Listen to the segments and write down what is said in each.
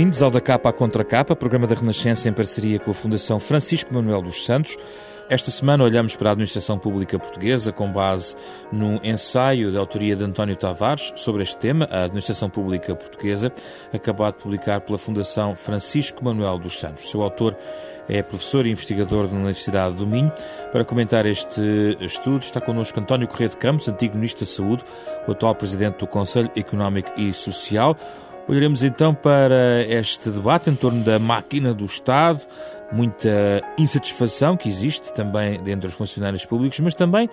Bem-vindos ao Da Capa à Contra Capa, programa da Renascença em parceria com a Fundação Francisco Manuel dos Santos. Esta semana olhamos para a administração pública portuguesa com base num ensaio da autoria de António Tavares sobre este tema, a administração pública portuguesa, acabado de publicar pela Fundação Francisco Manuel dos Santos. Seu autor é professor e investigador da Universidade do Minho. Para comentar este estudo está connosco António Correia de Campos, antigo Ministro da Saúde, o atual Presidente do Conselho Económico e Social. Olharemos então para este debate em torno da máquina do Estado, muita insatisfação que existe também dentro dos funcionários públicos, mas também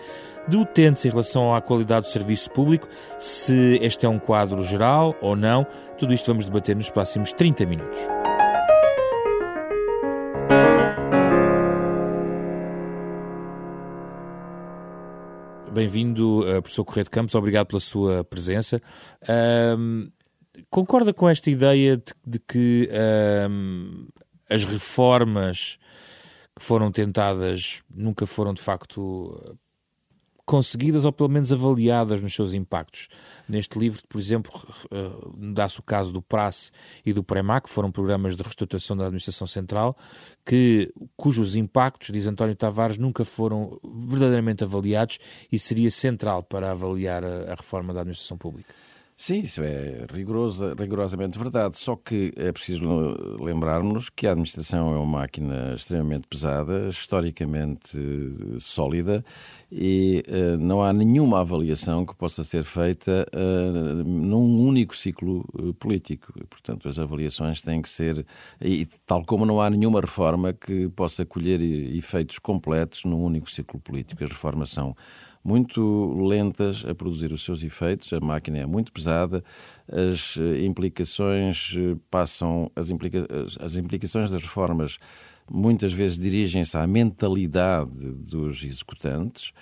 de utentes em relação à qualidade do serviço público, se este é um quadro geral ou não. Tudo isto vamos debater nos próximos 30 minutos. Bem-vindo, uh, professor Correio de Campos, obrigado pela sua presença. Uh, concorda com esta ideia de, de que um, as reformas que foram tentadas nunca foram de facto conseguidas ou pelo menos avaliadas nos seus impactos. Neste livro, por exemplo, dá-se o caso do PRAS e do PREMAC, que foram programas de reestruturação da Administração Central, que, cujos impactos, diz António Tavares, nunca foram verdadeiramente avaliados e seria central para avaliar a, a reforma da Administração Pública. Sim, isso é rigorosa, rigorosamente verdade. Só que é preciso lembrarmos que a administração é uma máquina extremamente pesada, historicamente sólida e uh, não há nenhuma avaliação que possa ser feita uh, num único ciclo uh, político. Portanto, as avaliações têm que ser, e tal como não há nenhuma reforma que possa colher efeitos completos num único ciclo político. As reformas são muito lentas a produzir os seus efeitos, a máquina é muito pesada, as eh, implicações eh, passam, as, implica, as implicações das reformas muitas vezes dirigem-se à mentalidade dos executantes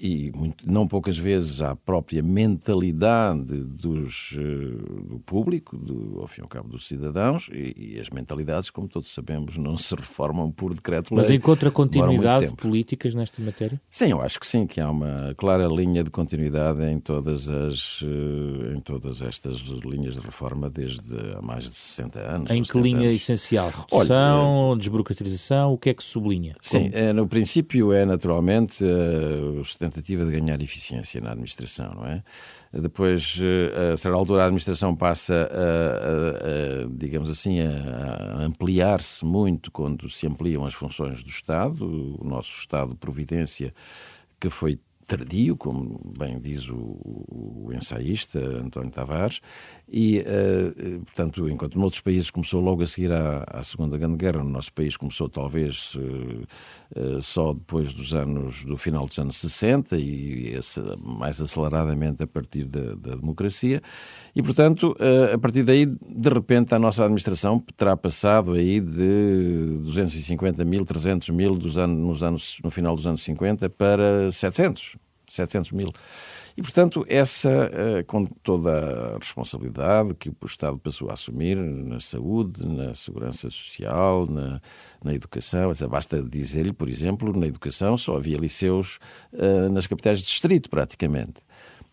e muito, não poucas vezes à própria mentalidade dos, eh, do público, do, ao fim e ao cabo dos cidadãos, e, e, as mentalidades, como todos sabemos, não se reformam por decreto-lei. Mas encontra continuidade de políticas nesta matéria? Sim, eu acho que sim, que há uma clara linha de continuidade em todas, as, eh, em todas estas linhas de reforma desde há mais de 60 anos. Em que linha anos. essencial? Redução, Olha, desburocratização, o que é que sublinha? Sim, é, no princípio é naturalmente uh, os tentativa de ganhar eficiência na administração, não é? Depois, eh, a certa altura, a administração passa a, a, a digamos assim, a, ampliar-se muito quando se ampliam as funções do Estado. O nosso Estado de Providência, que foi tardio, como bem diz o, o ensaísta António Tavares, e, uh, portanto, enquanto noutros países começou logo a seguir à, à, Segunda Grande Guerra, no nosso país começou talvez uh, só depois dos anos, do final dos anos 60 e esse, mais aceleradamente a partir da, da democracia, e, portanto, a partir daí, de repente, a nossa administração terá passado aí de 250 mil, 300 mil dos anos, nos anos, no final dos anos 50 para 700, 700 mil. E, portanto, essa, eh, com toda a responsabilidade que o Estado passou a assumir na saúde, na segurança social, na, na educação, basta dizer-lhe, por exemplo, na educação só havia liceus uh, nas capitais de distrito, praticamente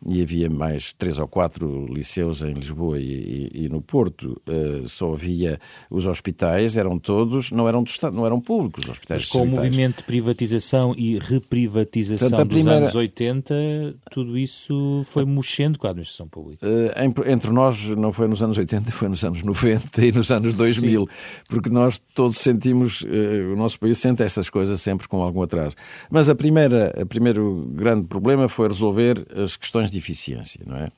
e havia mais três ou quatro liceus em Lisboa e, e, e no Porto. Uh, só havia os hospitais, eram todos, não eram do Estado, não eram públicos os hospitais. Mas com o movimento de privatização e reprivatização Portanto, dos primeira... anos 80, tudo isso foi mexendo com a administração pública. Uh, entre nós não foi nos anos 80, foi nos anos 90 e nos anos 2000, Sim. porque nós todos sentimos, uh, o nosso país sente essas coisas sempre com algum atraso. Mas a primeira, o primeiro grande problema foi resolver as questões de eficiência, não é?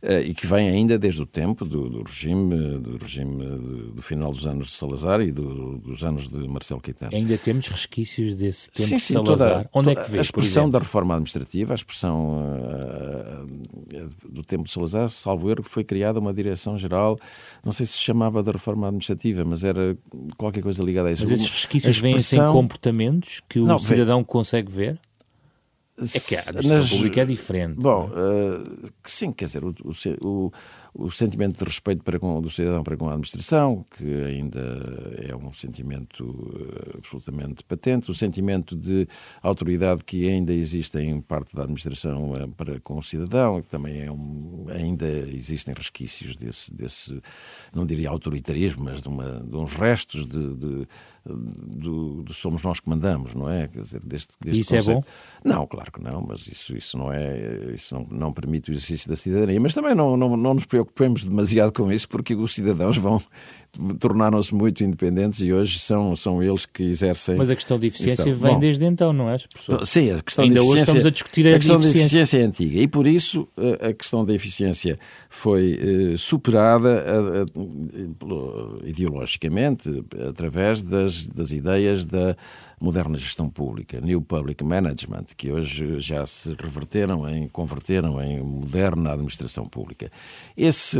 Eh, e que vem ainda desde o tempo do, do regime, do regime do final dos anos de Salazar e do, dos anos de Marcelo Caetano. Ainda temos resquícios desse tempo sim, de Salazar. Toda, Onde é que vê? A expressão da reforma administrativa, a expressão uh, do tempo de Salazar, salvo erro, foi criada uma direção-geral, não sei se se chamava da reforma administrativa, mas era qualquer coisa ligada a isso. Mas esses resquícios expressão... vêm sem comportamentos que o não, cidadão vem... consegue ver? É que a administração nas... pública é diferente. Bom, uh, sim, quer dizer, o, o, o sentimento de respeito para com, do cidadão para com a administração, que ainda é um sentimento uh, absolutamente patente, o sentimento de autoridade que ainda existe em parte da administração uh, para com o cidadão, que também é um, ainda existem resquícios desse, desse, não diria autoritarismo, mas de, uma, de uns restos de, de do, do, somos nós que mandamos, não é? Quer dizer, deste, deste isso conceito. é bom? Não, claro que não, mas isso, isso não é, isso não, não permite o exercício da cidadania. Mas também não, não, não nos preocupemos demasiado com isso, porque os cidadãos vão tornaram-se muito independentes e hoje são, são eles que exercem. Mas a questão de eficiência vem Bom, desde então, não é, professor? Sim, a questão Ainda de hoje estamos a discutir a, a questão eficiência. de eficiência é antiga e por isso a questão da eficiência foi uh, superada uh, ideologicamente através das, das ideias da moderna gestão pública, New Public Management, que hoje já se reverteram em, converteram em moderna administração pública. Esse,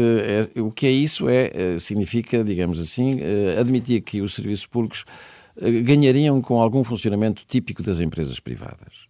o que é isso? É significa, digamos assim, é, admitir que os serviços públicos é, ganhariam com algum funcionamento típico das empresas privadas,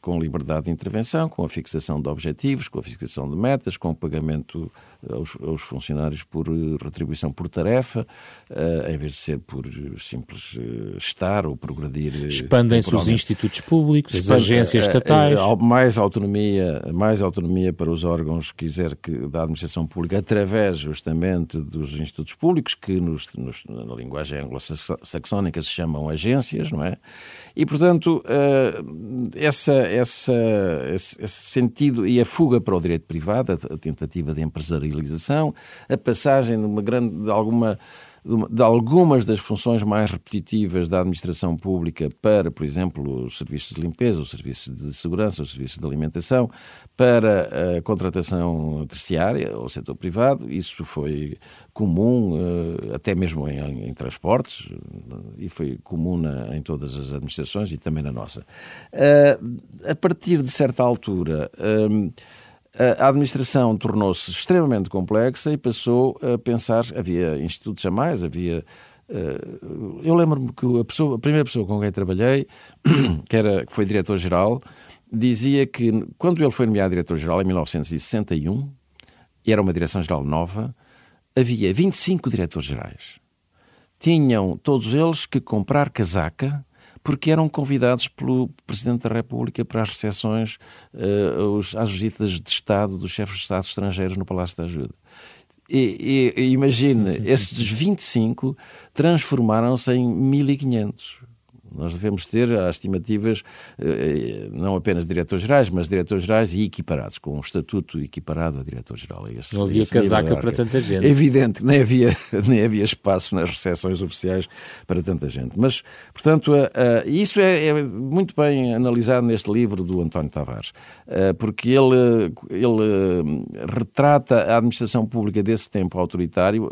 com liberdade de intervenção, com a fixação de objetivos, com a fixação de metas, com o pagamento aos, aos funcionários por eh, retribuição por tarefa, uh, em vez de ser por simples uh, estar ou progredir. Expandem-se os institutos públicos, as agências estatais. Uh, mais autonomia, mais autonomia para os órgãos quiser que da administração pública através justamente dos institutos públicos que nos, nos, na linguagem anglo-saxónica se chamam agências, não é? E portanto essa, essa, esse, esse sentido e a fuga para o direito privado, a tentativa de empresarialização a passagem de uma grande, de alguma de algumas das funções mais repetitivas da administração pública para, por exemplo, os serviços de limpeza, os serviços de segurança, os serviços de alimentação, para a contratação terciária ou setor privado. Isso foi comum, eh, até mesmo em, em transportes, e foi comum na, em todas as administrações e também na nossa. Eh, a partir de certa altura eh, a administração tornou-se extremamente complexa e passou a pensar. Havia institutos a mais, havia. Eh, eu lembro-me que a, pessoa, a primeira pessoa com quem trabalhei, que, era, que foi diretor-geral, dizia que quando ele foi nomeado diretor-geral em 1961, e era uma direção-geral nova, havia 25 diretores-gerais. Tinham todos eles que comprar casaca porque eram convidados pelo Presidente da República para as recepções, uh, às visitas de Estado dos chefes de Estado estrangeiros no Palácio da Ajuda. E, e, imagine, esses 25 transformaram-se em 1500. Nós devemos ter as estimativas, eh, não apenas de diretores-gerais, mas diretores-gerais e equiparados, com um estatuto equiparado a diretor-geral. Não havia casaca para tanta gente. É evidente, nem havia, nem havia espaço nas recepções oficiais para tanta gente. Mas, portanto, isso é, é muito bem analisado neste livro do António Tavares, eh, porque ele, ele retrata a administração pública desse tempo autoritário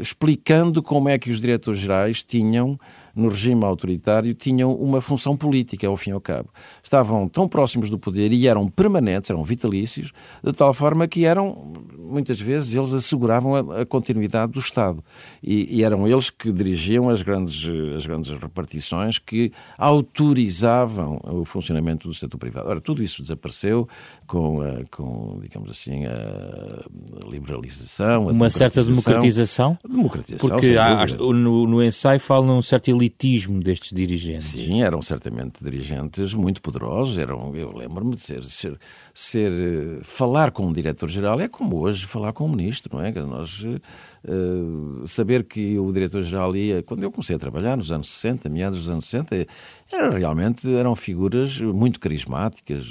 explicando como é que os diretores-gerais tinham no regime autoritário tinham uma função política, ao fim e ao cabo. Estavam tão próximos do poder e eram permanentes, eram vitalícios, de tal forma que eram, muitas vezes, eles asseguravam a, a continuidade do Estado. E, e, eram eles que dirigiam as grandes, as grandes repartições que autorizavam o funcionamento do setor privado. Ora, tudo isso desapareceu com, a, com digamos assim, a liberalização. A uma certa democratização? Democratização. Porque há, no, no ensaio falam um certo elitismo destes dirigentes. Sim, eram certamente dirigentes muito poderosos. Eram, eu lembro-me de ser, ser, ser, falar com um diretor-geral é como hoje falar com um ministro, não é? Nós uh, saber que o diretor-geral ia, quando eu comecei a trabalhar nos anos 60, meados dos anos 60, era realmente eram figuras muito carismáticas,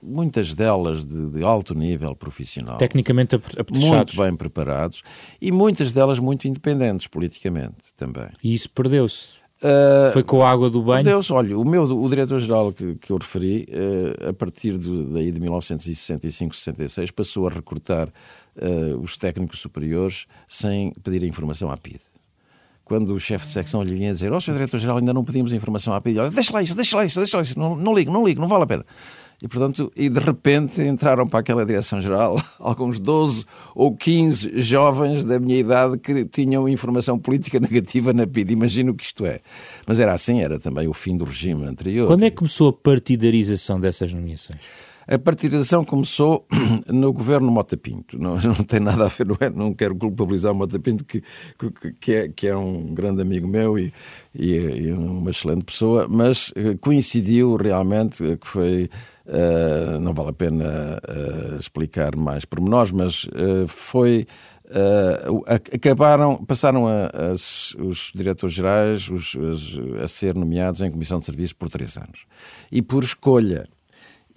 muitas delas de, de, alto nível profissional. Tecnicamente apetrechados. Muito bem preparados e muitas delas muito independentes politicamente também. E isso perdeu-se? Uh, Foi com a água do banho? Deus, olha, o meu, o diretor-geral que, que eu referi, uh, a partir de, daí de 1965-66, passou a recrutar uh, os técnicos superiores sem pedir a informação à PIDE quando o chefe de secção lhe vinha dizer: Ó, oh, Sr. Diretor-Geral, ainda não pedimos informação à PIDE, deixa lá isso, deixa lá isso, deixa lá isso, não, não ligo, não ligo, não vale a pena. E, portanto, e de repente entraram para aquela direção-geral alguns 12 ou 15 jovens da minha idade que tinham informação política negativa na PID. Imagino que isto é. Mas era assim, era também o fim do regime anterior. Quando é que começou a partidarização dessas nomeações? A partidização começou no governo Mota Pinto. Não, não tem nada a ver, não, é, não quero culpabilizar o Mota Pinto, que, que, é, que é um grande amigo meu e, e, e uma excelente pessoa, mas eh, coincidiu realmente que foi. Uh, não vale a pena uh, explicar mais pormenores, mas uh, foi. acabaram, passaram a, as, os diretores gerais os, a ser nomeados em comissão de serviço por três anos. E por escolha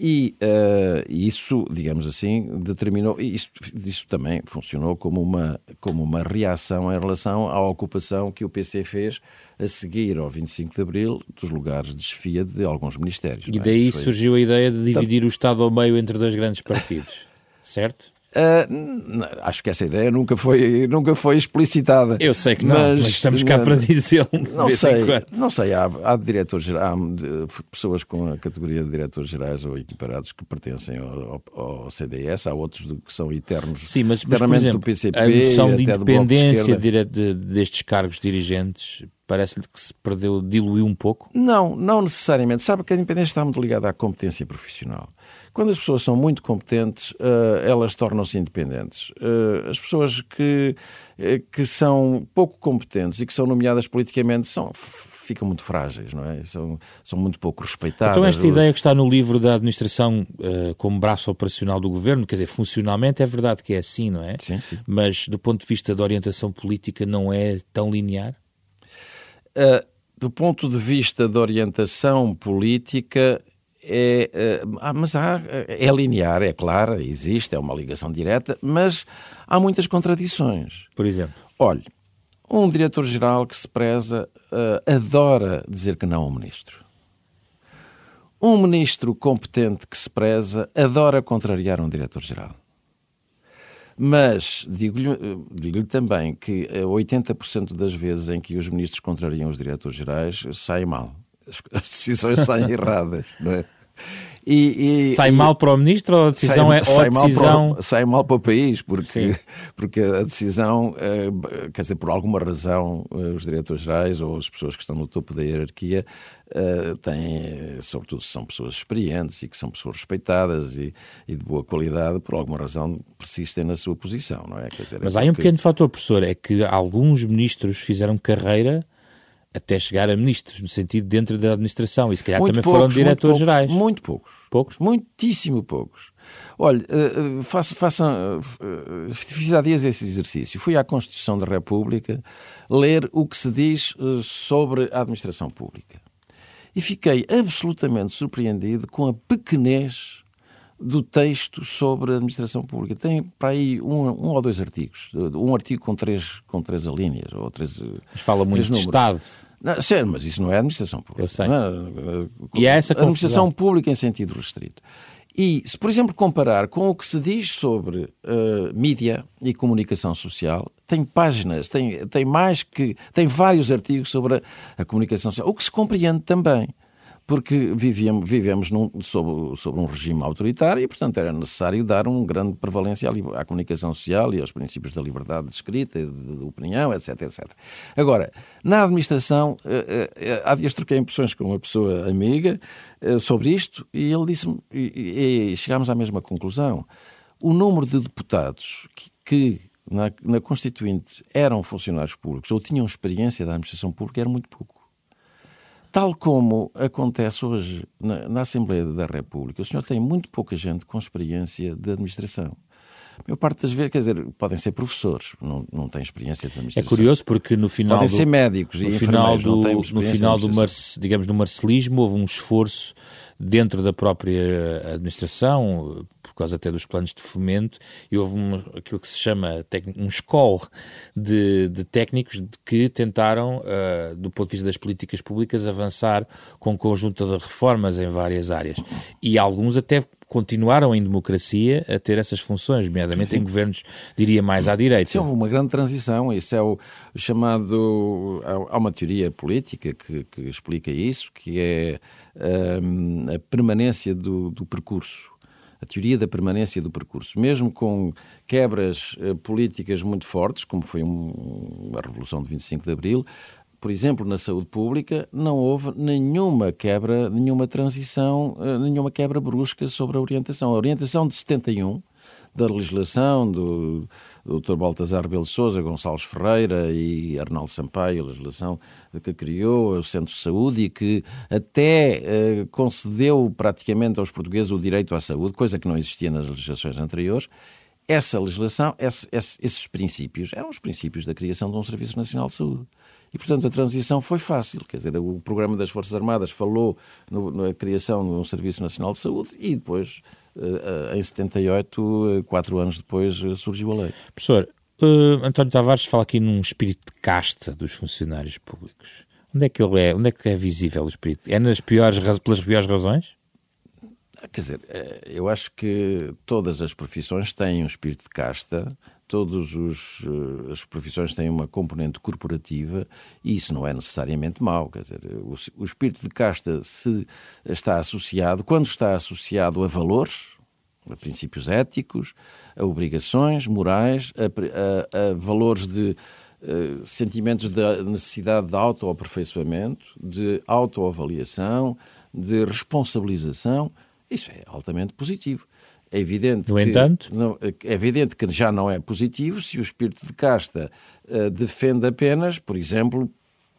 e uh, isso, digamos assim, determinou, e isso, isso também funcionou como uma, como uma reação em relação à ocupação que o PC fez a seguir ao 25 de Abril dos lugares de chefia de alguns ministérios. E é? daí Foi... surgiu a ideia de dividir o Estado ao meio entre dois grandes partidos, certo? Uh, acho que essa ideia nunca foi, nunca foi explicitada. Eu sei que não, mas, mas estamos cá para dizê-lo. Não sei, não sei, há, há diretores há pessoas com a categoria de diretores gerais ou equiparados que pertencem ao, ao CDS, há outros que são eternos. Sim, mas, mas por exemplo, do PCP, a noção de independência de de, destes cargos dirigentes parece-lhe que se perdeu, diluiu um pouco? Não, não necessariamente. Sabe que a independência está muito ligada à competência profissional. Quando as pessoas são muito competentes, uh, elas tornam-se independentes. Uh, as pessoas que, uh, que são pouco competentes e que são nomeadas politicamente são, ficam muito frágeis, não é? São, são muito pouco respeitadas. Então, esta ideia que está no livro da administração como braço operacional do governo, quer dizer, funcionalmente é verdade que é assim, não é? Sim, sim. Mas do ponto de vista da orientação política, não é tão linear? do ponto de vista da orientação política, é, uh, mas há, é linear, é clara, existe, é uma ligação direta, mas há muitas contradições. Por exemplo? Olhe, um diretor-geral que se preza uh, adora dizer que não ao ministro. Um ministro competente que se preza adora contrariar um diretor-geral. Mas digo-lhe digo também que 80% das vezes em que os ministros contrariam os diretores gerais sai mal as decisões saem erradas, não é? E, e, sai e, mal para o ministro ou a decisão sai, é sai ou a decisão... Mal para, sai mal para o país, porque, porque a decisão, eh, quer dizer, por alguma razão, eh, os diretores-gerais ou as pessoas que estão no topo da hierarquia eh, têm, sobretudo se são pessoas experientes e que são pessoas respeitadas e, e, de boa qualidade, por alguma razão persistem na sua posição, não é? Dizer, Mas é há um pequeno fator, professor, é que alguns ministros fizeram carreira até chegar a ministros, no sentido dentro da administração, e se calhar muito também poucos, foram diretores gerais. Muito poucos. Poucos? Muitíssimo poucos. Olha, uh, faço, faço, uh, fiz há dias esse exercício. Fui à Constituição da República ler o que se diz uh, sobre a administração pública. E fiquei absolutamente surpreendido com a pequenez do texto sobre a administração pública. Tem para aí um, um ou dois artigos. Um artigo com três, com três alíneas. Ou três, mas fala muito de Estado. Não, sério, mas isso não é administração pública. Eu sei. Não, e é essa Administração confusão. pública em sentido restrito. E se, por exemplo, comparar com o que se diz sobre uh, mídia e comunicação social, tem páginas, tem, tem mais que. tem vários artigos sobre a, a comunicação social, o que se compreende também porque vivíamos, vivemos num, sob, sob um regime autoritário e, portanto, era necessário dar um grande prevalência à, à comunicação social e aos princípios da liberdade de escrita, de, de opinião, etc, etc. Agora, na administração, eh, eh, há dias troquei impressões com uma pessoa amiga eh, sobre isto e ele disse-me, e, e chegámos à mesma conclusão, o número de deputados que, que na, na Constituinte eram funcionários públicos ou tinham experiência da administração pública era muito pouco. Tal como acontece hoje na, na, Assembleia da República, o senhor tem muito pouca gente com experiência de administração. A maior parte das vezes, quer dizer, podem ser professores, não, não têm experiência de administração. É curioso porque no final. Podem do, ser médicos no e final do, No final do, digamos, do marcelismo, houve um esforço dentro da própria administração, por causa até dos planos de fomento, e houve um, aquilo que se chama um escola de, de técnicos que tentaram, uh, do ponto de vista das políticas públicas, avançar com um conjunto de reformas em várias áreas. E alguns até continuaram em democracia a ter essas funções, nomeadamente em governos, diria, mais à direita. Sim, houve uma grande transição, isso é o chamado... Há uma teoria política que, que explica isso, que é um, a permanência do, do percurso a teoria da permanência do percurso, mesmo com quebras uh, políticas muito fortes, como foi um, a Revolução de 25 de Abril, por exemplo, na saúde pública, não houve nenhuma quebra, nenhuma transição, uh, nenhuma quebra brusca sobre a orientação. A orientação de 71 da legislação do, Dr. Baltasar Belo Souza, Gonçalves Ferreira e Arnaldo Sampaio, a legislação que criou o Centro de Saúde e que até eh, concedeu praticamente aos portugueses o direito à saúde, coisa que não existia nas legislações anteriores. Essa legislação, esse, esses princípios, eram os princípios da criação de um Serviço Nacional de Saúde. E, portanto, a transição foi fácil. Quer dizer, o Programa das Forças Armadas falou no, na criação de um Serviço Nacional de Saúde e depois eh, em 78, eh, quatro anos depois, eh, surgiu a lei. Professor, uh, António Tavares fala aqui num espírito de casta dos funcionários públicos. Onde é que ele é? Onde é que é visível o espírito? É nas piores, pelas piores razões? Quer dizer, eu acho que todas as profissões têm um espírito de casta, todas eh, as profissões têm uma componente corporativa e isso não é necessariamente mau. Quer dizer, o, o espírito de casta se está associado, quando está associado a valores, a princípios éticos, a obrigações morais, a, a, a valores de uh, sentimentos da necessidade de autoaperfeiçoamento, de autoavaliação, de responsabilização, isso é altamente positivo. É evidente, no que, entanto, não, é evidente que já não é positivo se o espírito de casta uh, defende apenas, por exemplo,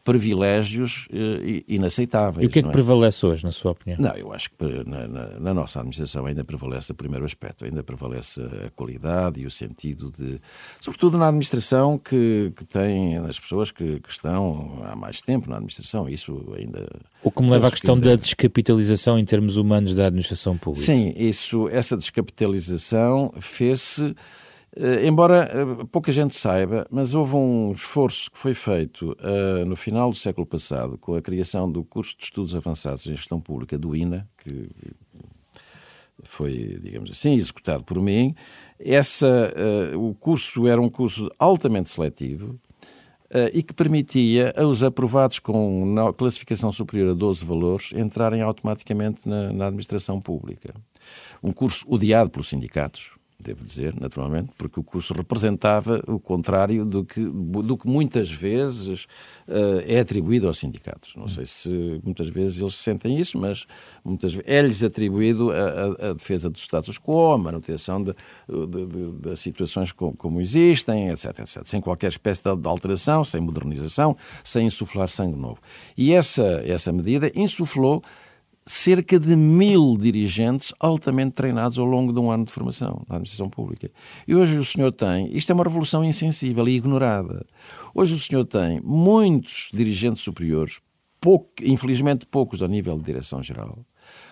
privilégios uh, inaceitáveis. E o que é que é? prevalece hoje, na sua opinião? Não, eu acho que na, na, na, nossa administração ainda prevalece o primeiro aspecto, ainda prevalece a qualidade e o sentido de. Sobretudo na administração que, que tem as pessoas que, que estão há mais tempo na administração, isso ainda. O que me leva à questão ainda... da descapitalização em termos humanos da administração pública. Sim, isso, essa descapitalização fez-se embora uh, pouca gente saiba, mas houve um esforço que foi feito uh, no final do século passado com a criação do curso de Estudos Avançados em Gestão Pública do INA, que foi, digamos assim, executado por mim. Essa, o curso era um curso altamente seletivo e que permitia aos aprovados com classificação superior a 12 valores entrarem automaticamente na, na administração pública. Um curso odiado pelos sindicatos devo dizer, naturalmente, porque o curso representava o contrário do que, do que muitas vezes uh, é atribuído aos sindicatos. Não sei se muitas vezes eles sentem isso, mas muitas é-lhes atribuído a, a, a, defesa do status quo, a manutenção de, de, de, de situações como, como, existem, etc, etc, sem qualquer espécie de alteração, sem modernização, sem insuflar sangue novo. E essa, essa medida insuflou cerca de mil dirigentes altamente treinados ao longo de um ano de formação na administração pública. E hoje o senhor tem, isto é uma revolução insensível e ignorada. Hoje o senhor tem muitos dirigentes superiores, pouco, infelizmente poucos ao nível de direção-geral,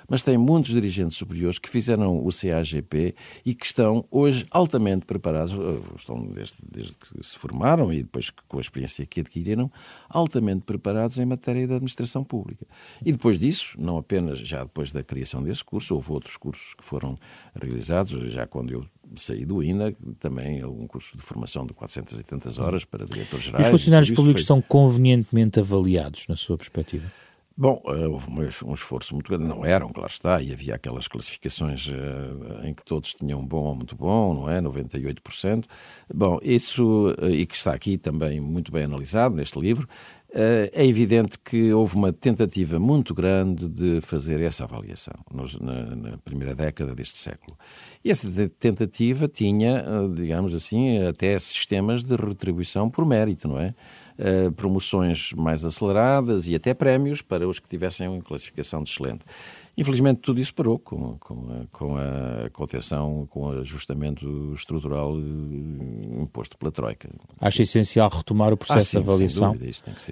mas tem muitos dirigentes superiores que fizeram o CAGP e que estão hoje altamente preparados, eh, estão desde, desde que se formaram e depois com a experiência que adquiriram, altamente preparados em matéria de administração pública. E depois disso, não apenas já depois da criação desse curso, houve outros cursos que foram realizados, já quando eu saí do INA, também um curso de formação de 480 horas para diretores gerais. E os funcionários públicos foi... estão convenientemente avaliados, na sua perspectiva? Bom, eh, houve um esforço muito grande, não eram, claro está, e havia aquelas classificações uh, em que todos tinham bom ou muito bom, não é? 98%. Bom, isso, uh, e que está aqui também muito bem analisado neste livro, é evidente que houve uma tentativa muito grande de fazer essa avaliação nos, na, na, primeira década deste século. E essa tentativa tinha, digamos assim, até sistemas de retribuição por mérito, não é? Uh, promoções mais aceleradas e até prémios para os que tivessem classificação de excelente. Infelizmente, tudo isso parou com, com, a, com a contenção, com o ajustamento estrutural eh, imposto pela Troika. Acha essencial retomar o processo ah, sim, de avaliação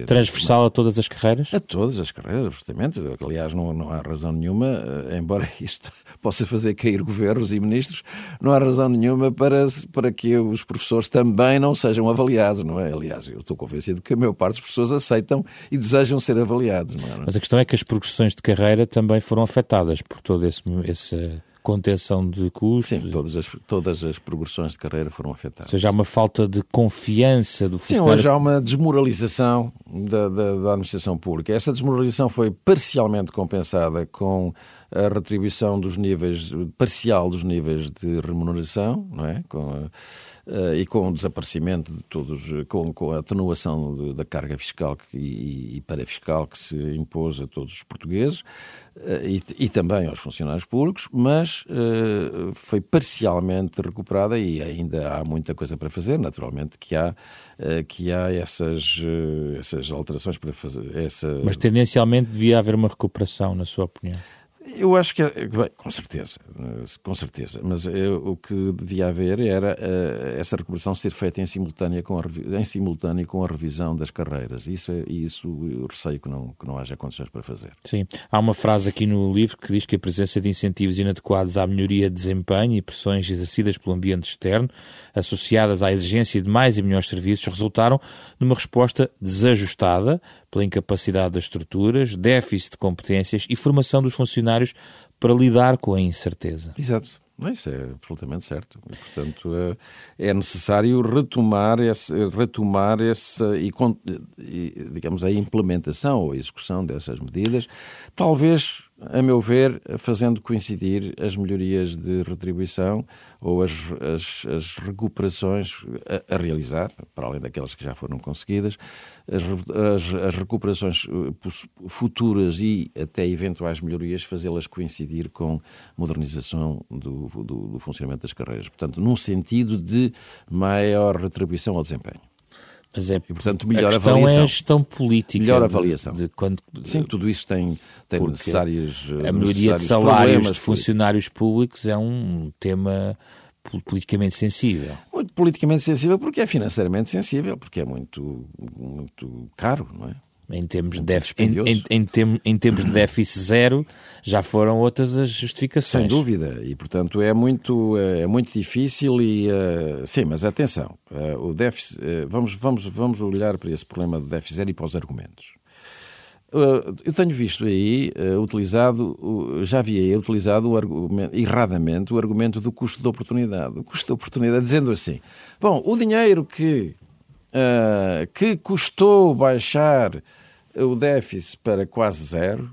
transversal a todas as carreiras? A todas as carreiras, absolutamente. Aliás, não, não há razão nenhuma, eh, embora isto possa fazer cair governos e ministros, não há razão nenhuma para, para que os professores também não sejam avaliados, não é? Aliás, eu estou convencido que a maior parte das pessoas aceitam e desejam ser avaliados. Não é? Mas a questão é que as progressões de carreira também foram afetadas afetadas por todo esse, esse contenção de custos. Sim, todas as, todas as progressões de carreira foram afetadas. Ou seja, há uma falta de confiança do funcionário. Sim, hoje há uma desmoralização da, da, da administração pública. Essa desmoralização foi parcialmente compensada com a retribuição dos níveis, parcial dos níveis de remuneração, não é? Com a, e com o desaparecimento de todos, com, com a atenuação de, da carga fiscal que, e, e parafiscal que se impôs a todos os portugueses uh, e, e, também aos funcionários públicos, mas foi parcialmente recuperada e ainda há muita coisa para fazer, naturalmente que há, que há essas, essas alterações para fazer. Essa... Mas tendencialmente devia haver uma recuperação, na sua opinião? Eu acho que, é, bem, com certeza, com certeza, mas eu, o que devia haver era uh, essa recuperação ser feita em simultâneo com a, em simultâneo com a revisão das carreiras. Isso, é, isso eu receio que não, que não haja condições para fazer. Sim, há uma frase aqui no livro que diz que a presença de incentivos inadequados à melhoria de desempenho e pressões exercidas pelo ambiente externo, associadas à exigência de mais e melhores serviços, resultaram numa resposta desajustada pela incapacidade das estruturas, déficit de competências e formação dos funcionários para lidar com a incerteza. Exato. Isso é absolutamente certo. E, portanto, é, é necessário retomar, esse, retomar essa e, digamos, a implementação ou a execução dessas medidas, talvez a meu ver, fazendo coincidir as melhorias de retribuição ou as, as, as recuperações a, a, realizar, para além daquelas que já foram conseguidas, as, as, recuperações eh, futuras e até eventuais melhorias, fazê-las coincidir com modernização do, do, do funcionamento das carreiras. Portanto, num sentido de maior retribuição ao desempenho. Mas é, e, portanto, melhor a questão avaliação. é a gestão política. Melhor avaliação. De, de quando, Sim, tudo isso tem, tem necessários. A maioria de salários de funcionários públicos é um tema politicamente sensível. Muito politicamente sensível porque é financeiramente sensível, porque é muito, muito caro, não é? Em termos, de déficit, em, em, em, tem, em termos de déficit zero, já foram outras as justificações. Sem dúvida, e portanto é muito, é muito difícil e uh, sim, mas atenção, uh, o déficit, uh, vamos, vamos, vamos olhar para esse problema de déficit zero e para os argumentos. eu tenho visto aí utilizado, já vi aí utilizado o argumento, erradamente o argumento do custo de oportunidade. O custo de oportunidade, dizendo assim: bom, o dinheiro que, que custou baixar o déficit para quase zero,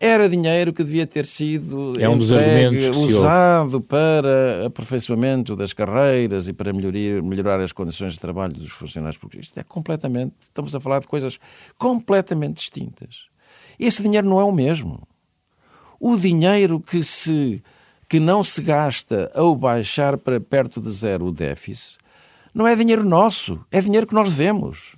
era dinheiro que devia ter sido é um dos argumentos usado para aperfeiçoamento das carreiras e para melhorar, melhorar as condições de trabalho dos funcionários públicos. Isto é completamente, estamos a falar de coisas completamente distintas. Esse dinheiro não é o mesmo. O dinheiro que se que não se gasta ao baixar para perto de zero o déficit, não é dinheiro nosso, é dinheiro que nós devemos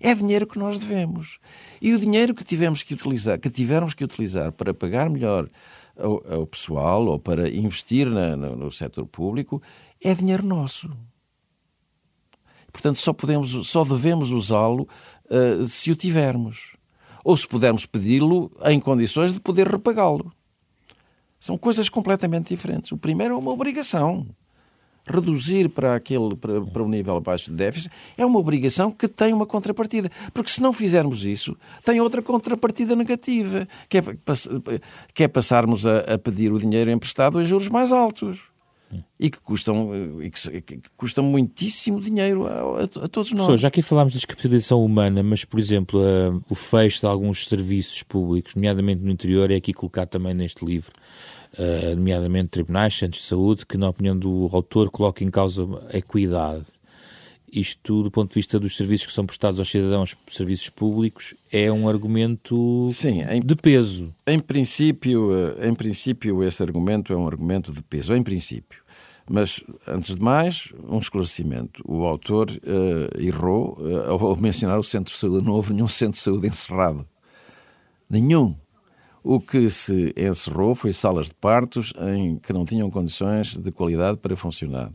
é dinheiro que nós devemos. E o dinheiro que tivemos que utilizar, que tivermos que utilizar para pagar melhor ao, ao pessoal ou para investir na, no, no setor público é dinheiro nosso. Portanto, só podemos, só devemos usá-lo uh, se o tivermos. Ou se pudermos pedi-lo em condições de poder repagá-lo. São coisas completamente diferentes. O primeiro é uma obrigação reduzir para aquele para, para um nível baixo de déficit é uma obrigação que tem uma contrapartida. Porque se não fizermos isso, tem outra contrapartida negativa, que é, que é passarmos a, a pedir o dinheiro emprestado em juros mais altos e que custam, e que, que custam muitíssimo dinheiro a, a, a todos nós. Já aqui falámos de descapitalização humana, mas, por exemplo, uh, o fecho de alguns serviços públicos, nomeadamente no interior, é aqui colocado também neste livro, uh, nomeadamente tribunais, centros de saúde, que, na opinião do autor, coloca em causa a equidade. Isto, do ponto de vista dos serviços que são prestados aos cidadãos, serviços públicos, é um argumento Sim, em, de peso. Em princípio, eh, em princípio, esse argumento é um argumento de peso. Em princípio. Mas, antes de mais, um esclarecimento. O autor uh, errou uh, ao mencionar o centro de saúde. Não houve nenhum centro de saúde encerrado. Nenhum. O que se encerrou foi salas de partos em que não tinham condições de qualidade para funcionar.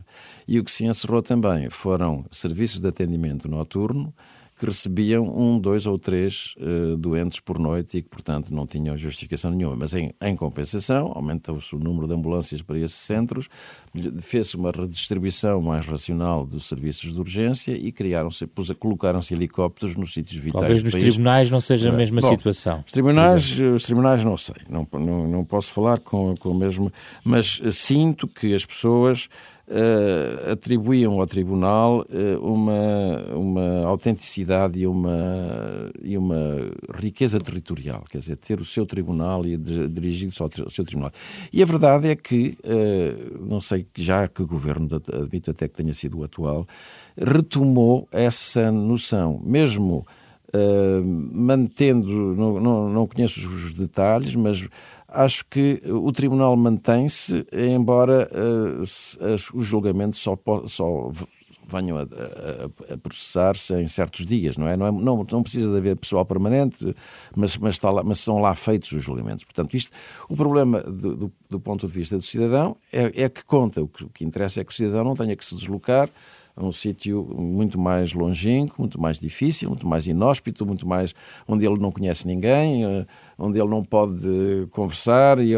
E o que se encerrou também foram serviços de atendimento noturno que recebiam um, dois ou três uh, doentes por noite e que, portanto, não tinham justificação nenhuma. Mas, em, em compensação, aumentou-se o número de ambulâncias para esses centros, fez-se uma redistribuição mais racional dos serviços de urgência e criaram-se, colocaram-se helicópteros nos sítios vitais Talvez nos tribunais não seja a mesma Bom, situação. Os tribunais, os tribunais não sei, não, não, não posso falar com, com o mesmo, mas sinto que as pessoas uh, atribuíam ao Tribunal uh, uma, uma autenticidade e uma, e uma riqueza territorial, quer dizer, ter o seu Tribunal e dirigir-se ao, ao, seu Tribunal. E a verdade é que, uh, não sei já que governo, admito até que tenha sido o atual, retomou essa noção, mesmo mantendo, não, não, não, conheço os detalhes, mas acho que o Tribunal mantém-se, embora uh, os julgamentos só, só venham a, a, a processar-se em certos dias, não é? Não, é, não, não precisa de haver pessoal permanente, mas, mas, lá, mas são lá feitos os julgamentos. Portanto, isto, o problema do, do, do ponto de vista do cidadão é, é que conta, o que, o que interessa é que o cidadão não tenha que se deslocar a um sítio muito mais longínquo, muito mais difícil, muito mais inóspito, muito mais onde ele não conhece ninguém, eh, onde ele não pode conversar e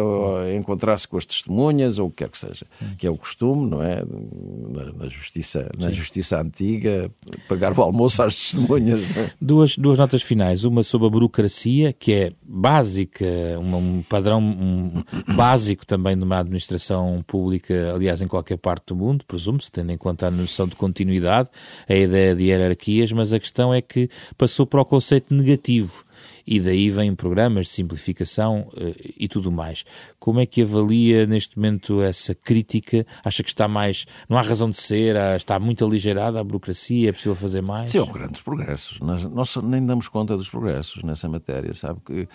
encontrar-se com as testemunhas ou o que quer que seja, que é o costume, não é? Na, na justiça, na justiça antiga, pagar o almoço às testemunhas. É? Duas, duas notas finais, uma sobre a burocracia, que é básica, um padrão um, básico também de uma administração pública, aliás, em qualquer parte do mundo, presumo-se, tendo em conta a noção de continuidade, a ideia de hierarquias, mas a questão é que passou para o conceito negativo e daí vêm programas de simplificação uh, e tudo mais. Como é que avalia neste momento essa crítica? Acha que está mais. Não há razão de ser? Está muito aligerada a burocracia? É possível fazer mais? Sim, grandes progressos. Nós, nós, nem damos conta dos progressos nessa matéria, sabe? que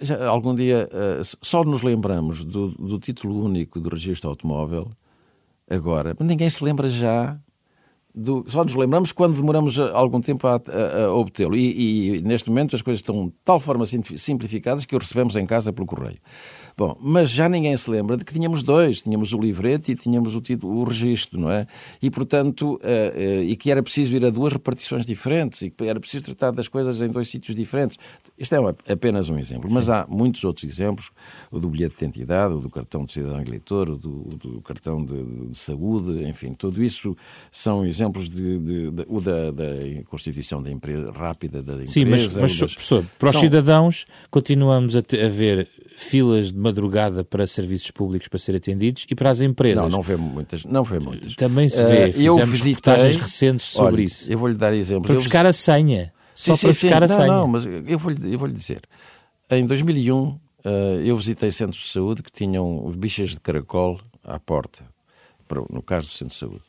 já, Algum dia uh, só nos lembramos do, do título único do registro automóvel agora, mas ninguém se lembra já do, só nos lembramos quando demoramos algum tempo a, a, a obtê-lo. E, e, neste momento as coisas estão de tal forma simplificadas que o recebemos em casa pelo correio. Bom, mas já ninguém se lembra de que tínhamos dois, tínhamos o livrete e tínhamos o, título, o registro, não é? E, portanto, uh, uh, e que era preciso ir a duas repartições diferentes e que era preciso tratar das coisas em dois sítios diferentes. Isto é uma, apenas um exemplo, Sim. mas há muitos outros exemplos, o do bilhete de identidade, o do cartão de cidadão eleitor, o do, do cartão de, de, saúde, enfim, tudo isso são exemplos de, de, de o da, da, constituição da empresa rápida da empresa. Sim, mas, mas das... professor, para os são... cidadãos continuamos a, a ver filas de madrugada para serviços públicos para ser atendidos e para as empresas. Não, não vê muitas. Não vê muitas. Também se vê. Uh, Fizemos eu visitei, reportagens recentes sobre olha, isso. Eu vou-lhe dar exemplos. Para buscar a senha. Sim, Só sim, para sim, buscar sim. a não, senha. Não, mas eu vou-lhe eu vou -lhe dizer. Em 2001, uh, eh, eu visitei centros de saúde que tinham bichas de caracol à porta, no caso do centro de saúde.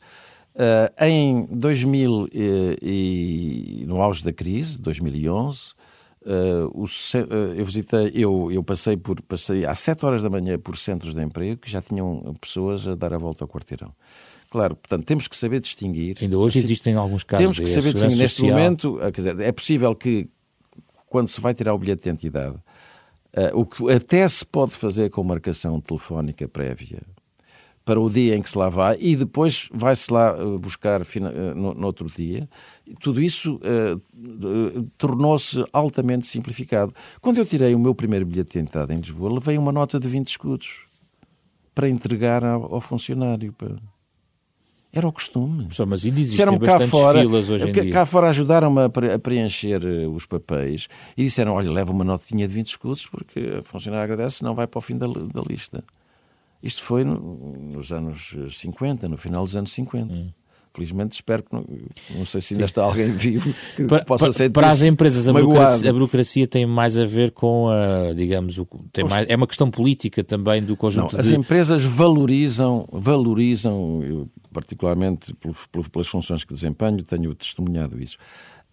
Uh, em 2000 e, e, no auge da crise, 2011, Uh, o, uh, eu visitei, eu, eu passei por passei às 7 horas da manhã por centros de emprego que já tinham pessoas a dar a volta ao quarteirão. Claro, portanto, temos que saber distinguir. Ainda hoje existem alguns casos Temos que saber distinguir. Neste social. momento, ah, quer dizer, é possível que quando se vai tirar o bilhete de identidade, uh, o que até se pode fazer com marcação telefónica prévia, para o dia em que se lá vai e depois vai-se lá eh, buscar eh, no, no, outro dia. Tudo isso uh, tornou-se altamente simplificado. Quando eu tirei o meu primeiro bilhete de entrada em Lisboa, levei uma nota de 20 escudos para entregar ao, ao funcionário. Era o costume. Só, mas ainda existem bastantes fora, filas hoje em cá dia. Cá fora ajudaram-me a, preencher os papéis e disseram, olha, leva uma notinha de 20 escudos porque a funcionária agradece, não vai para o fim da, da lista. Isto foi no, nos anos 50, no final dos anos 50. Hum. Felizmente espero que não, não sei se ainda Sim. está alguém vivo que para, possa ser Para as empresas a burocracia, a burocracia, tem mais a ver com a, digamos, o, tem mais, é uma questão política também do conjunto não, de... As empresas valorizam, valorizam, particularmente pelas funções que desempenho, tenho testemunhado isso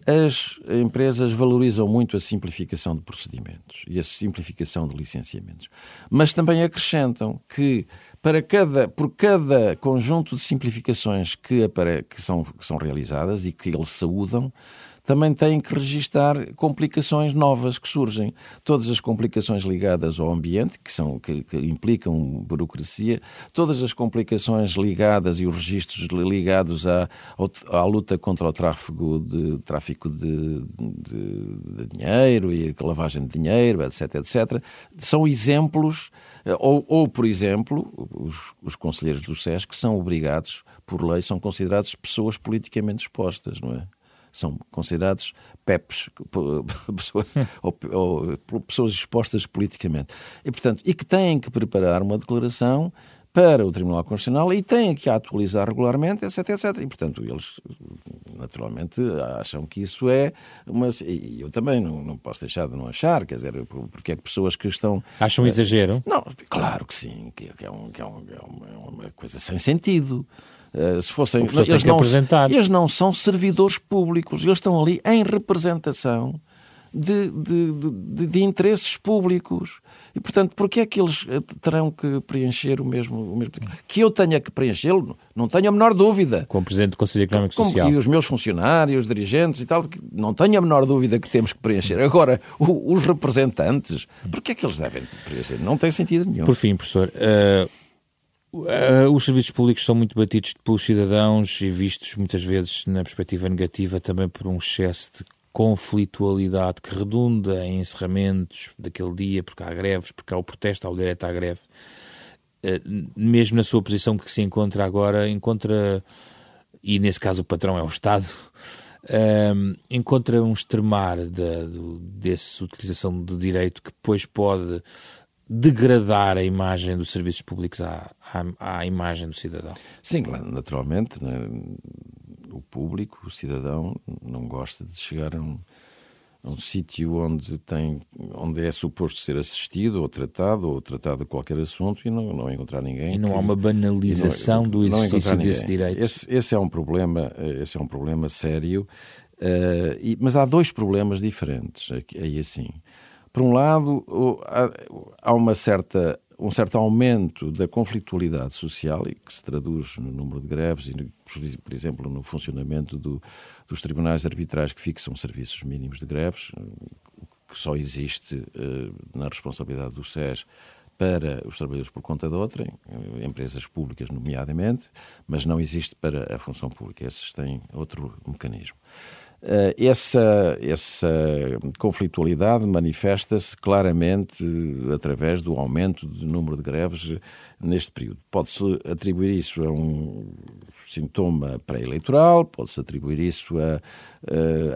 as empresas valorizam muito a simplificação de procedimentos e a simplificação de licenciamentos, mas também acrescentam que para cada, por cada conjunto de simplificações que, que, são, que são realizadas e que eles saúdam, também têm que registar complicações novas que surgem. Todas as complicações ligadas ao ambiente, que, são, que, que implicam burocracia, todas as complicações ligadas e os registros ligados à, à luta contra o tráfico de, tráfico de, de, de dinheiro e a lavagem de dinheiro, etc, etc, são exemplos, ou, ou por exemplo, os, os conselheiros do SESC são obrigados, por lei, são considerados pessoas politicamente expostas, não é? São considerados PEPs, pessoas, ou, ou, pessoas expostas politicamente. E, portanto, e que têm que preparar uma declaração para o Tribunal Constitucional e têm que a atualizar regularmente, etc, etc. E, portanto, eles naturalmente acham que isso é uma... E eu também não, não posso deixar de não achar, quer dizer, porque é que pessoas que estão... Acham um exagero? Não, claro que sim, que, é, um, que é, um, é uma coisa sem sentido. Uh, se fossem... Eles não, eles não são servidores públicos, eles estão ali em representação de, de, de, de interesses públicos. E, portanto, porquê é que eles eh, terão que preencher o mesmo, o mesmo... Que eu tenha que preenchê-lo, não tenho a menor dúvida. Como Presidente do Conselho Económico e Social. E os meus funcionários, dirigentes e tal, não tenho a menor dúvida que temos que preencher. Agora, o, os representantes, porquê é que eles devem preencher? Não tem sentido nenhum. Por fim, professor... Uh... Uh, os serviços públicos são muito batidos pelos cidadãos e vistos muitas vezes na perspectiva negativa também por um excesso de conflitualidade que redunda em encerramentos daquele dia, porque há greves, porque há o protesto, há o direito à greve, eh, mesmo na sua posição que se encontra agora, encontra, e nesse caso o patrão é o Estado, um, encontra um extremar de, de, dessa utilização de direito que depois pode degradar a imagem dos serviços públicos à, à, à imagem do cidadão. Sim, naturalmente. Né? o público, o cidadão, não gosta de chegar a um, a um sítio onde, tem, onde é suposto ser assistido ou tratado, ou tratado de qualquer assunto e não, não encontrar ninguém. E não que, há uma banalização não, do exercício desse direito. Esse, esse, é um problema, esse é um problema sério, uh, e, mas há dois problemas diferentes aí assim. Por um lado, há uma certa um certo aumento da conflitualidade social e que se traduz no número de greves e, por exemplo, no funcionamento do, dos tribunais arbitrais que fixam serviços mínimos de greves, que só existe uh, na responsabilidade do SES para os trabalhadores por conta de outrem, eh, empresas públicas nomeadamente, mas não existe para a função pública. Esses têm outro mecanismo. Eh, essa, essa conflitualidade manifesta-se claramente através do aumento do número de greves neste período. Pode-se atribuir isso a um sintoma pré-eleitoral, pode-se atribuir isso a,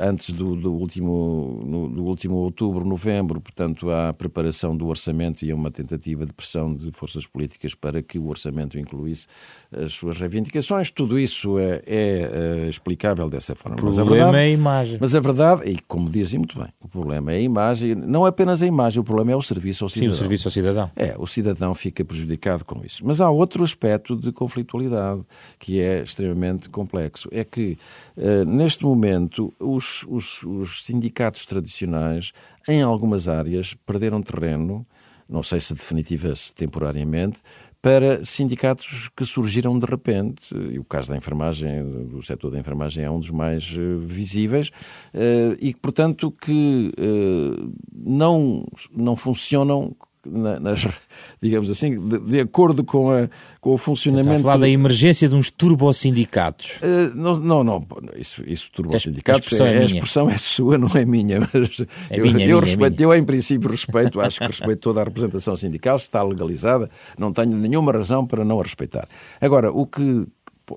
a antes do, do, último, no, do último outubro, novembro, portanto, à preparação do orçamento e a uma tentativa de pressão de forças políticas para que o orçamento incluísse as suas reivindicações. Tudo isso é, é, é explicável dessa forma. O problema é imagem. Mas a verdade, e como dizem muito bem, o problema é a imagem, não é apenas a imagem, o problema é o serviço ao cidadão. Sim, o serviço ao cidadão. É, o cidadão fica prejudicado com isso. Mas há outro aspecto de conflitualidade que é extremamente complexo. É que, uh, neste momento, os, os, os sindicatos tradicionais, em algumas áreas, perderam terreno, não sei se definitiva, se temporariamente, para sindicatos que surgiram de repente, e o caso da enfermagem, do setor da enfermagem é um dos mais uh, visíveis, uh, e portanto que uh, não, não funcionam nas, digamos assim, de, de, acordo com, a, com o funcionamento. Está a falar da emergência de uns turbosindicatos. Uh, não, não, não, isso, isso turbosindicatos, a, a, é, a expressão é sua, não é minha. Mas é eu, minha, eu, minha, respeito, minha. eu, em princípio, respeito, acho que respeito toda a representação sindical, se está legalizada, não tenho nenhuma razão para não a respeitar. Agora, o que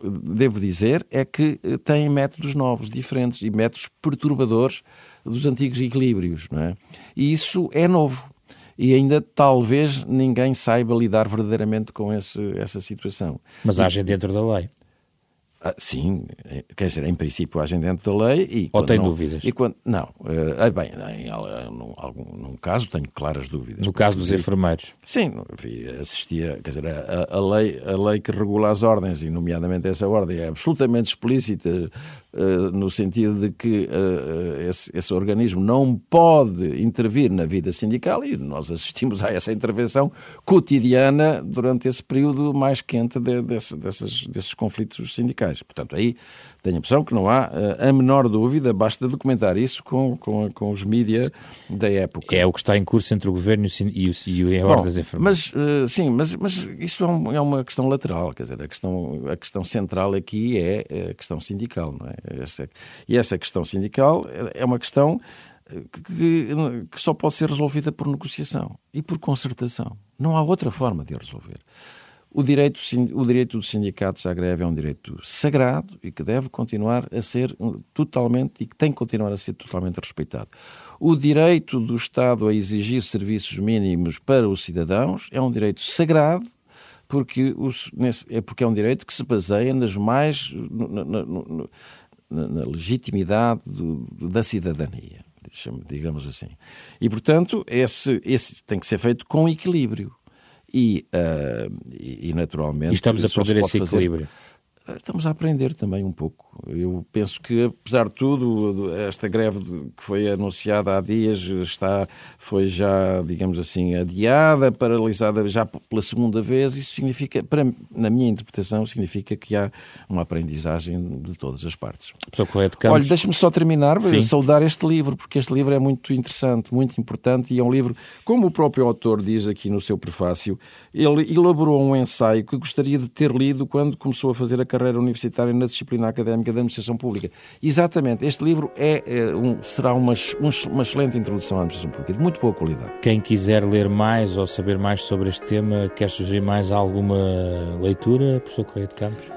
devo dizer é que eh, têm métodos novos, diferentes e métodos perturbadores dos antigos equilíbrios, não é? E isso é novo e ainda talvez ninguém saiba lidar verdadeiramente com esse, essa situação. Mas agem dentro da lei. Ah, sim, é, quer dizer, em princípio agem dentro da lei e ou tem não, dúvidas? E quando, não, uh, bem, em, em, algum, num caso tenho claras dúvidas. No caso dos enfermeiros? Sim, assistia, quer dizer, a, a, lei, a lei que regula as ordens, e nomeadamente essa ordem, é absolutamente explícita no sentido de que uh, esse, esse, organismo não pode intervir na vida sindical e nós assistimos a essa intervenção cotidiana durante esse período mais quente de, desse, desses, desses conflitos sindicais. Portanto, aí tenho a impressão que não há a menor dúvida, basta documentar isso com, com, com os mídias da época. É o que está em curso entre o governo e, o, e a Ordem das Enfermeiras. Mas, sim, mas, mas isso é, um, é uma questão lateral, quer dizer, a questão, a questão central aqui é a questão sindical, não é? Essa, e essa questão sindical é uma questão que, que só pode ser resolvida por negociação e por concertação. Não há outra forma de a resolver. O direito, o direito dos sindicatos à greve é um direito sagrado e que deve continuar a ser totalmente e que tem que continuar a ser totalmente respeitado. O direito do Estado a exigir serviços mínimos para os cidadãos é um direito sagrado porque, os, é porque é um direito que se baseia nas mais na, na, na, na legitimidade do, da cidadania, digamos assim. E portanto esse, esse tem que ser feito com equilíbrio e, uh, e, e, naturalmente. E estamos a perder esse equilíbrio. Fazer, Estamos a aprender também um pouco. Eu penso que, apesar de tudo, esta greve que foi anunciada há dias está, foi já, digamos assim, adiada, paralisada já pela segunda vez. Isso significa, para, na minha interpretação, significa que há uma aprendizagem de todas as partes. Correto, Olha, deixe-me só terminar, Sim. saudar este livro, porque este livro é muito interessante, muito importante e é um livro, como o próprio autor diz aqui no seu prefácio, ele elaborou um ensaio que gostaria de ter lido quando começou a fazer a carreira universitária na disciplina académica da administração pública. Exatamente, este livro é, é um, será uma, um, uma excelente introdução à administração pública, de muito boa qualidade. Quem quiser ler mais ou saber mais sobre este tema, quer sugerir mais alguma leitura, professor Correia de Campos?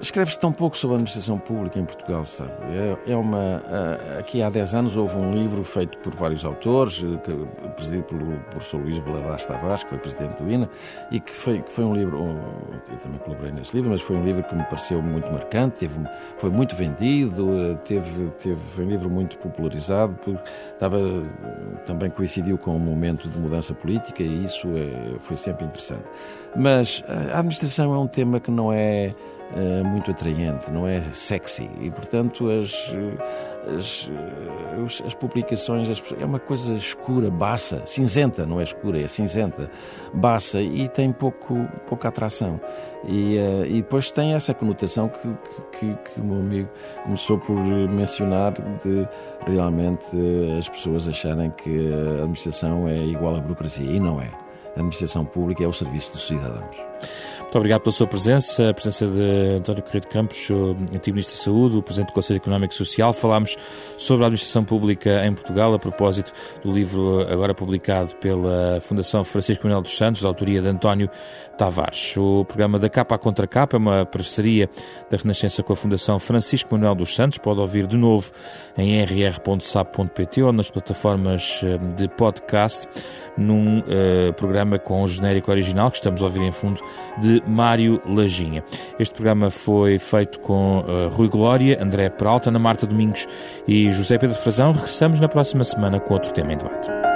Escreve-se tão pouco sobre a administração pública em Portugal, sabe? É, é uma. Aqui há 10 anos houve um livro feito por vários autores, que, presidido pelo professor Luís Valadares Tavares, que foi presidente do INA, e que foi, que foi um livro. Um, eu também colaborei nesse livro, mas foi um livro que me pareceu muito marcante, teve, foi muito vendido, teve, teve, foi um livro muito popularizado, porque estava, também coincidiu com um momento de mudança política e isso é, foi sempre interessante. Mas a administração é um tema que não é uh, muito atraente, não é sexy. E, portanto, as, as, as publicações as, é uma coisa escura, baça, cinzenta, não é escura, é cinzenta, baça e tem pouco, pouca atração. E, uh, e depois tem essa conotação que, que, que, o meu amigo começou por mencionar de realmente as pessoas acharem que a administração é igual à burocracia. E não é. A administração pública é o serviço dos cidadãos. Muito obrigado pela sua presença, a presença de António Correia de Campos, o antigo Ministro da Saúde, o Presidente do Conselho Económico e Social. Falámos sobre a administração pública em Portugal, a propósito do livro agora publicado pela Fundação Francisco Manuel dos Santos, da autoria de António Tavares. O programa da Capa à Contra Capa é uma parceria da Renascença com a Fundação Francisco Manuel dos Santos. Pode ouvir de novo em rr.sap.pt ou nas plataformas eh, de podcast, num uh, programa com o genérico original que estamos a ouvir em fundo de Mário Lajinha. Este programa foi feito com uh, Rui Glória, André Peralta, Ana Marta Domingos e José Pedro Frazão. Regressamos na próxima semana com outro tema em debate.